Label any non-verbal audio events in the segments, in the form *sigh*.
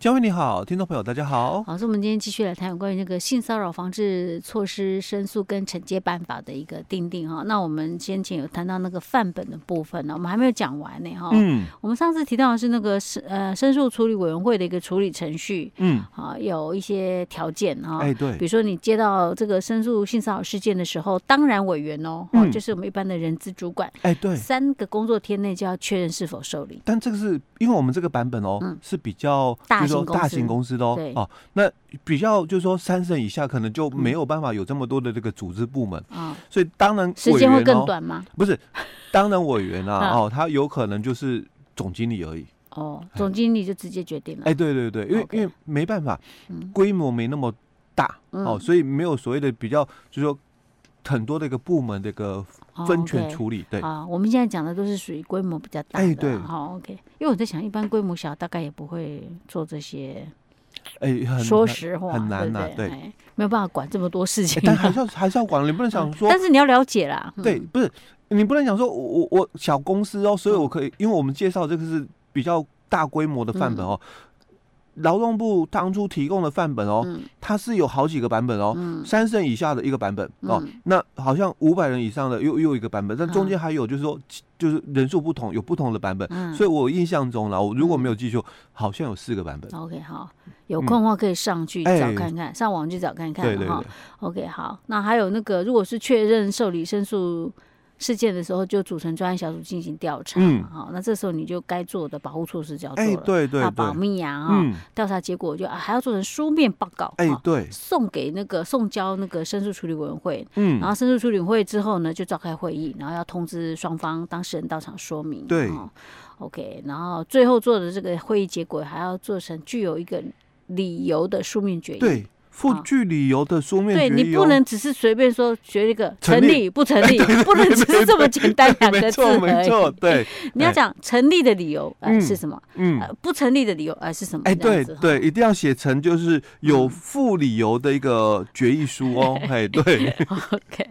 嘉惠你好，听众朋友大家好。好，所以我们今天继续来谈有关于那个性骚扰防治措施申诉跟惩戒办法的一个定定哈。那我们先前有谈到那个范本的部分呢，我们还没有讲完呢哈。嗯。我们上次提到的是那个申呃申诉处理委员会的一个处理程序，嗯，啊有一些条件哈。哎，对。比如说你接到这个申诉性骚扰事件的时候，当然委员哦，嗯，就是我们一般的人资主管，哎，对，三个工作天内就要确认是否受理。但这个是因为我们这个版本哦，嗯，是比较大。说大型公司的哦，哦，那比较就是说三省以下可能就没有办法有这么多的这个组织部门啊，所以当然时间会更短吗？不是，当然委员啊，*laughs* 哦，他有可能就是总经理而已。哦，总经理就直接决定了。哎，对对对，因为因为没办法，规模没那么大哦，所以没有所谓的比较，就是说很多的一个部门的一个。分权处理，对啊，我们现在讲的都是属于规模比较大的，哎，对，好，OK。因为我在想，一般规模小，大概也不会做这些，哎，很说实话很难呐，对，没有办法管这么多事情，但还是要 *laughs* 还是要管，你不能想说，但是你要了解啦，对，不是你不能想说，我我小公司哦，所以我可以，因为我们介绍这个是比较大规模的范本哦。劳动部当初提供的范本哦，它是有好几个版本哦，三审以下的一个版本哦，那好像五百人以上的又又一个版本，但中间还有就是说，就是人数不同，有不同的版本，所以我印象中呢，我如果没有记错，好像有四个版本。OK，好，有空的话可以上去找看看，上网去找看看哈。OK，好，那还有那个，如果是确认受理申诉事件的时候就组成专案小组进行调查，嗯，好，那这时候你就该做的保护措施就要做了，对对，啊保密啊，哈，调查结果就啊还要做成书面报告，哎，对，送给那个送交那个申诉处理委员会，嗯，然后申诉处理委员会之后呢，就召开会议，然后要通知双方当事人到场说明，对，OK，然后最后做的这个会议结果还要做成具有一个理由的书面决议，对。附具理由的书面对，你不能只是随便说学一个成立不成立，*laughs* 不能只是这么简单两个字而已。*laughs* 对，你要讲成立的理由呃是什么？嗯，不成立的理由呃是什么？哎，对对，一定要写成就是有附理由的一个决议书哦。*laughs* 哎，对。OK，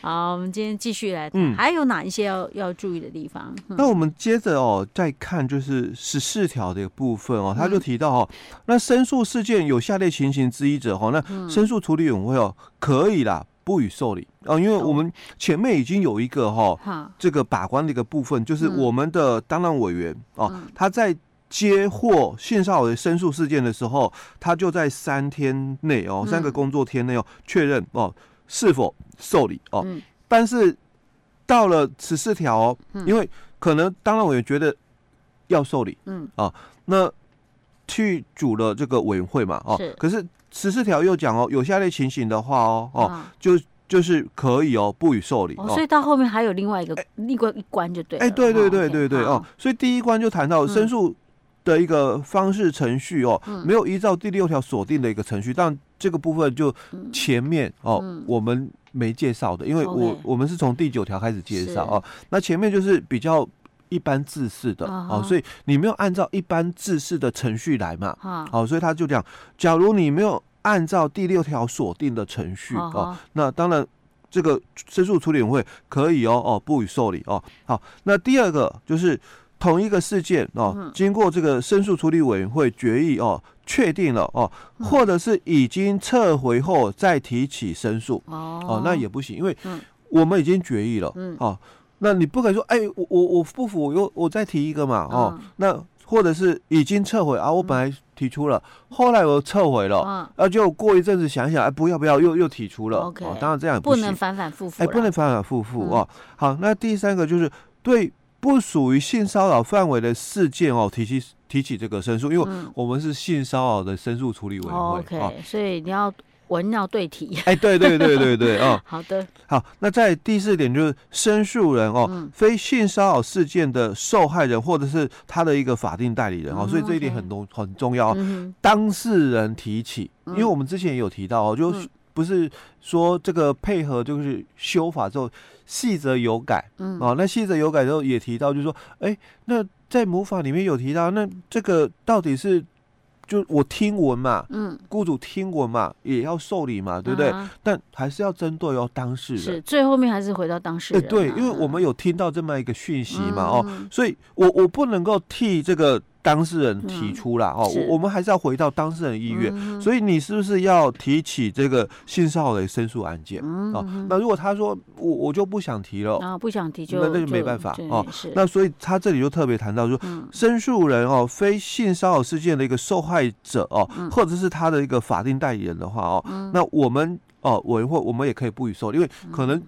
好，我们今天继续来谈，还有哪一些要要注意的地方？那我们接着哦再看就是十四条的一个部分哦，他就提到哦，那申诉事件有下列情形之一。者哈，那申诉处理委员会哦，可以啦，不予受理。啊，因为我们前面已经有一个哈，这个把关的一个部分，就是我们的当然委员哦，他在接获性骚扰的申诉事件的时候，他就在三天内哦，三个工作天内哦，确认哦是否受理哦，但是到了十四条哦，因为可能当然委员觉得要受理，嗯。啊，那去组了这个委员会嘛，哦，可是。十四条又讲哦，有下列情形的话哦，哦，就就是可以哦，不予受理。哦所以到后面还有另外一个另外一关就对。哎，对对对对对哦，所以第一关就谈到申诉的一个方式程序哦，没有依照第六条锁定的一个程序，但这个部分就前面哦我们没介绍的，因为我我们是从第九条开始介绍哦，那前面就是比较。一般制式的哦，所以你没有按照一般制式的程序来嘛，好，所以他就讲，假如你没有按照第六条锁定的程序哦，那当然这个申诉处理委员会可以哦哦不予受理哦。好，那第二个就是同一个事件哦，经过这个申诉处理委员会决议哦，确定了哦，或者是已经撤回后再提起申诉哦，那也不行，因为我们已经决议了嗯。哦。那你不可以说，哎、欸，我我我不服，我又我再提一个嘛，哦，嗯、那或者是已经撤回啊，我本来提出了，嗯、后来我撤回了，嗯，然后就过一阵子想想，哎，不要不要，又又提出了，OK，哦，当然这样不，不能反反复复，哎，不能反反复复哦。好，那第三个就是对不属于性骚扰范围的事件哦，提起提起这个申诉，因为我们是性骚扰的申诉处理委员会，所以你要。文要对题，哎，对对对对对，*laughs* 哦，好的，好，那在第四点就是申诉人哦，嗯、非性骚扰事件的受害人或者是他的一个法定代理人哦，嗯、所以这一点很重很重要，嗯、当事人提起，因为我们之前也有提到哦，就不是说这个配合就是修法之后细则有改，嗯，哦，那细则有改之后也提到，就是说，哎，那在母法里面有提到，那这个到底是。就我听闻嘛，嗯，雇主听闻嘛，也要受理嘛，对不对？啊、但还是要针对哦当事人，是最后面还是回到当事人、啊。对，因为我们有听到这么一个讯息嘛，嗯、哦，所以我我不能够替这个。当事人提出了哦，我我们还是要回到当事人意愿，所以你是不是要提起这个性骚扰的申诉案件？哦？那如果他说我我就不想提了啊，不想提就那那就没办法哦。那所以他这里就特别谈到说，申诉人哦，非性骚扰事件的一个受害者哦，或者是他的一个法定代理人的话哦，那我们哦委员会我们也可以不予受理，因为可能。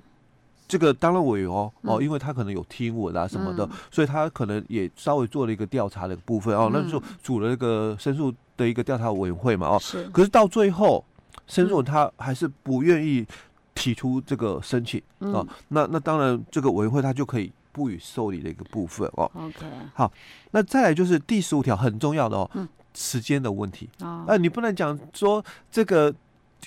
这个当然我有哦哦，因为他可能有听闻啊什么的，嗯、所以他可能也稍微做了一个调查的部分哦，嗯、那就组了一个申诉的一个调查委员会嘛哦。是。可是到最后，申诉人他还是不愿意提出这个申请、嗯、哦。那那当然，这个委员会他就可以不予受理的一个部分哦。OK。好，那再来就是第十五条很重要的哦，嗯、时间的问题啊，呃、你不能讲说这个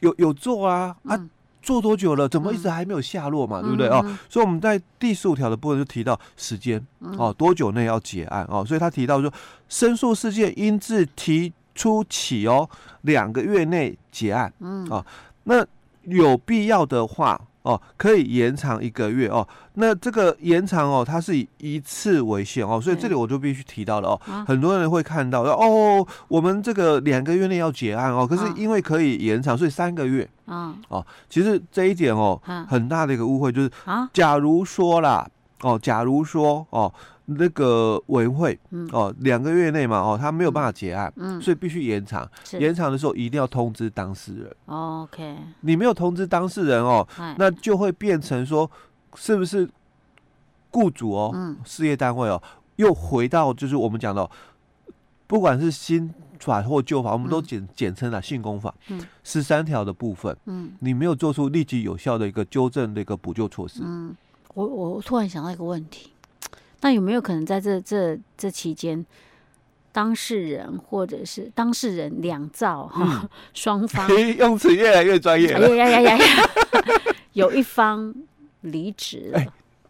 有有做啊啊。嗯做多久了？怎么一直还没有下落嘛？嗯、对不对哦？所以我们在第十五条的部分就提到时间哦，多久内要结案哦？所以他提到说，申诉事件应自提出起哦，两个月内结案。嗯啊，那有必要的话。哦，可以延长一个月哦。那这个延长哦，它是以一次为限哦，所以这里我就必须提到了哦。啊、很多人会看到哦，我们这个两个月内要结案哦，可是因为可以延长，所以三个月。啊，哦，其实这一点哦，啊、很大的一个误会就是，假如说啦，哦，假如说哦。那个委员会哦，两个月内嘛哦，他没有办法结案，嗯，所以必须延长。延长的时候一定要通知当事人。OK，你没有通知当事人哦，那就会变成说，是不是雇主哦，事业单位哦，又回到就是我们讲的，不管是新法或旧法，我们都简简称了性工法，嗯，十三条的部分，嗯，你没有做出立即有效的一个纠正的一个补救措施。嗯，我我突然想到一个问题。那有没有可能在这这这期间，当事人或者是当事人两造哈双方 *laughs* 用词越来越专业了，呀呀呀呀，*laughs* 有一方离职了，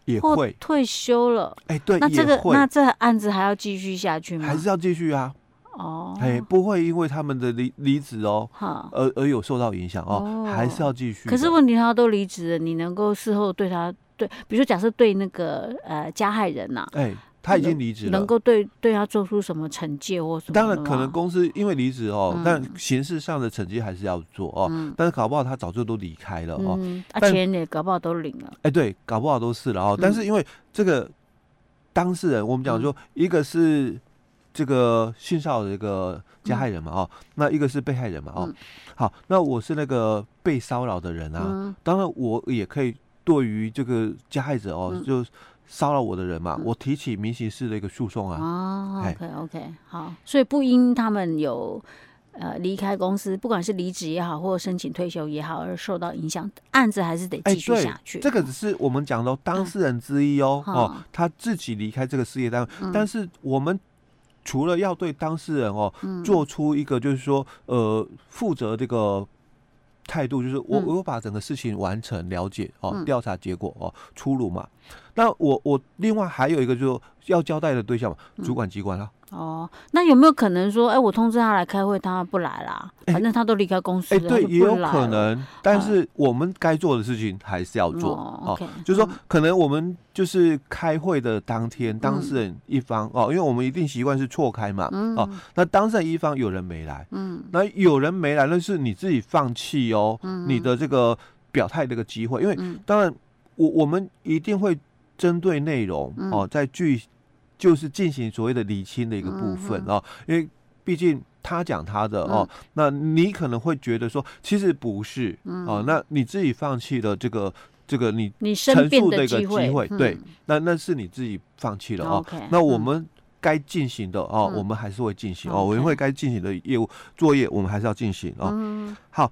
也会退休了，哎，对，那这个那这案子还要继续下去吗？还是要继续啊？哦，哎，不会因为他们的离离职哦，而而有受到影响哦，还是要继续。可是问题他都离职了，你能够事后对他？对，比如说，假设对那个呃加害人呐，哎，他已经离职了，能够对对他做出什么惩戒或什么？当然，可能公司因为离职哦，但形式上的惩戒还是要做哦。但是搞不好他早就都离开了哦，啊钱也搞不好都领了。哎，对，搞不好都是了哦。但是因为这个当事人，我们讲说，一个是这个性骚扰的一个加害人嘛，哦，那一个是被害人嘛，哦，好，那我是那个被骚扰的人啊，当然我也可以。对于这个加害者哦，就骚扰我的人嘛，我提起民刑事的一个诉讼啊。哦，OK OK，好，所以不因他们有呃离开公司，不管是离职也好，或者申请退休也好，而受到影响，案子还是得继续下去。这个只是我们讲的当事人之一哦，哦，他自己离开这个事业单位，但是我们除了要对当事人哦做出一个就是说呃负责这个。态度就是我，我把整个事情完成、了解哦，调查结果哦出炉嘛。那我我另外还有一个就是要交代的对象嘛，主管机关啊。哦，那有没有可能说，哎，我通知他来开会，他不来啦？反正他都离开公司了，哎，对，也有可能。但是我们该做的事情还是要做哦。就是说，可能我们就是开会的当天，当事人一方哦，因为我们一定习惯是错开嘛。哦，那当事人一方有人没来，嗯，那有人没来，那是你自己放弃哦，你的这个表态这个机会，因为当然我我们一定会针对内容哦，在具。就是进行所谓的理清的一个部分哦，因为毕竟他讲他的哦，那你可能会觉得说，其实不是哦，那你自己放弃了这个这个你陈述的一个机会，对，那那是你自己放弃了哦。那我们该进行的哦，我们还是会进行哦，委员会该进行的业务作业，我们还是要进行哦。好。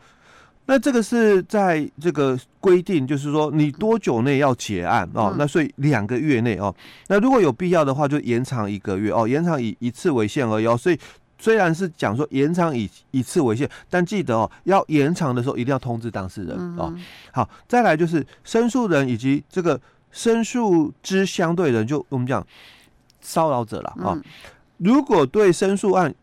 那这个是在这个规定，就是说你多久内要结案哦？那所以两个月内哦。那如果有必要的话，就延长一个月哦，延长以一次为限而已哦。所以虽然是讲说延长以一次为限，但记得哦，要延长的时候一定要通知当事人哦。好，再来就是申诉人以及这个申诉之相对人，就我们讲骚扰者了啊。如果对申诉案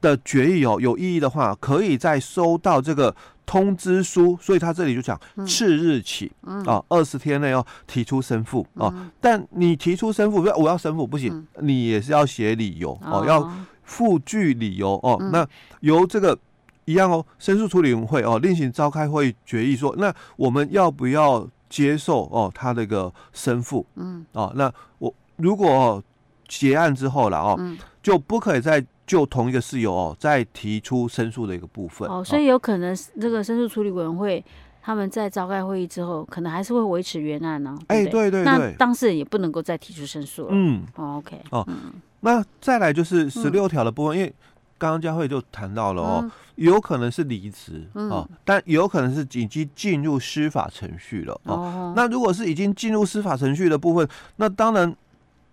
的决议哦有异议的话，可以在收到这个通知书，所以他这里就讲次日起啊二十天内要提出申复啊。但你提出申复，不是我要申复不行，你也是要写理由哦，要附具理由哦。那由这个一样哦，申诉处理委员会哦另行召开会议决议说，那我们要不要接受哦他这个申复？嗯哦，那我如果结案之后了哦，就不可以再。就同一个事由哦，再提出申诉的一个部分哦，所以有可能这个申诉处理委员会他们在召开会议之后，可能还是会维持原案呢。哎，对对对，那当事人也不能够再提出申诉了。嗯，OK 哦，那再来就是十六条的部分，因为刚刚佳慧就谈到了哦，有可能是离职哦，但有可能是已经进入司法程序了哦。那如果是已经进入司法程序的部分，那当然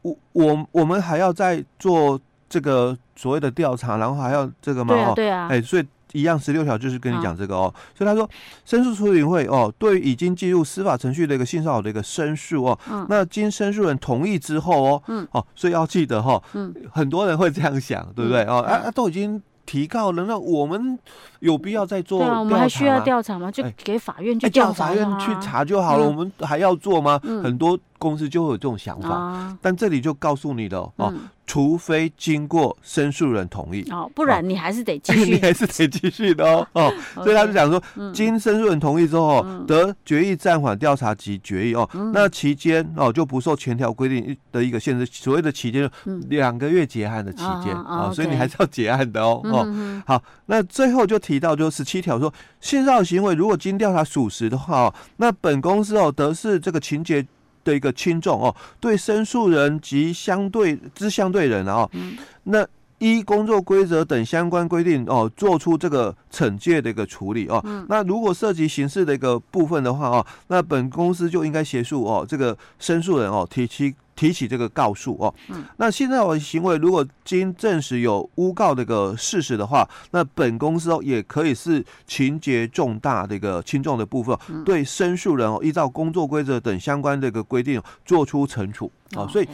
我我我们还要再做。这个所谓的调查，然后还要这个吗？对啊，对啊。哎，所以一样十六条就是跟你讲这个哦。所以他说，申诉处理会哦，对于已经进入司法程序的一个性骚扰的一个申诉哦，那经申诉人同意之后哦，嗯，哦，所以要记得哈，嗯，很多人会这样想，对不对？哦，啊，都已经提告了，那我们有必要再做？对啊，我们还需要调查吗？就给法院去调查，法院去查就好了。我们还要做吗？很多公司就会有这种想法，但这里就告诉你了哦。除非经过申诉人同意哦，不然你还是得继续，*laughs* 你还是得继续的哦 *laughs* 哦。所以他就讲说，经申诉人同意之后，得决议暂缓调查及决议哦。那期间哦，就不受前条规定的一个限制。所谓的期间，两个月结案的期间啊，所以你还是要结案的哦哦。好，那最后就提到就十七条说，性骚扰行为如果经调查属实的话哦，那本公司哦得是这个情节。的一个轻重哦，对申诉人及相对之相对人啊，嗯、那依工作规则等相关规定哦，做出这个惩戒的一个处理哦。嗯、那如果涉及刑事的一个部分的话哦，那本公司就应该协助哦这个申诉人哦提起。提起这个告诉哦，嗯、那性骚扰行为如果经证实有诬告的一个事实的话，那本公司哦也可以是情节重大的一个轻重的部分，嗯、对申诉人哦依照工作规则等相关的一个规定做出惩处啊，哦、所以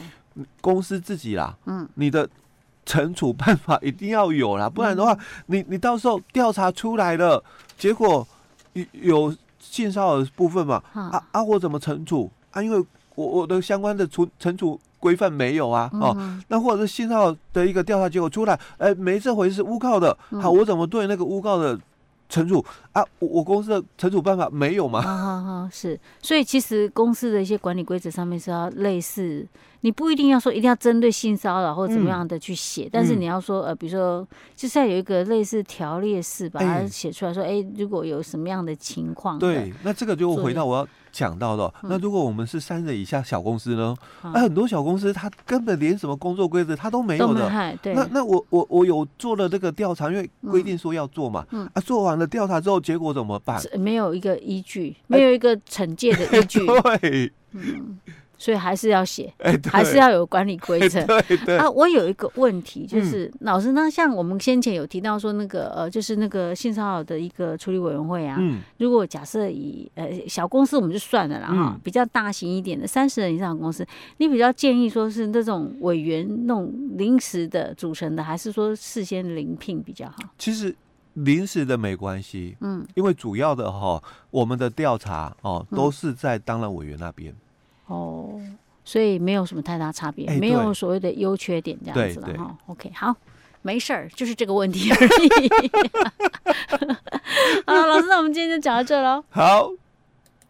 公司自己啦，嗯，你的惩处办法一定要有啦，不然的话，嗯、你你到时候调查出来了，结果有有性骚扰的部分嘛，嗯、啊啊我怎么惩处？啊？因为我我的相关的存存储规范没有啊，哦，那或者是信号的一个调查结果出来，哎、欸，没这回事，诬告的，好，我怎么对那个诬告的惩处啊？我我公司的惩处办法没有吗？好好好，是，所以其实公司的一些管理规则上面是要类似。你不一定要说一定要针对性骚扰或怎么样的去写，嗯、但是你要说呃，比如说就是要有一个类似条列式把它写出来说，哎、欸，如果有什么样的情况，对，那这个就回到我要讲到的，嗯、那如果我们是三人以下小公司呢？那、嗯啊、很多小公司它根本连什么工作规则它都没有的，对。那那我我我有做了这个调查，因为规定说要做嘛，嗯、啊，做完了调查之后结果怎么办？没有一个依据，没有一个惩戒的依据，*laughs* 对，嗯。所以还是要写，欸、还是要有管理规则。欸、对对啊，我有一个问题，就是、嗯、老师，那像我们先前有提到说那个呃，就是那个性骚扰的一个处理委员会啊，嗯、如果假设以呃小公司我们就算了啦哈，嗯、比较大型一点的三十人以上的公司，你比较建议说是那种委员那种临时的组成的，还是说事先临聘比较好？其实临时的没关系，嗯，因为主要的哈，我们的调查哦都是在当然委员那边。哦，所以没有什么太大差别，欸、没有所谓的优缺点这样子了哈。OK，好，没事儿，就是这个问题而已。*laughs* 好，老师，那我们今天就讲到这喽。好。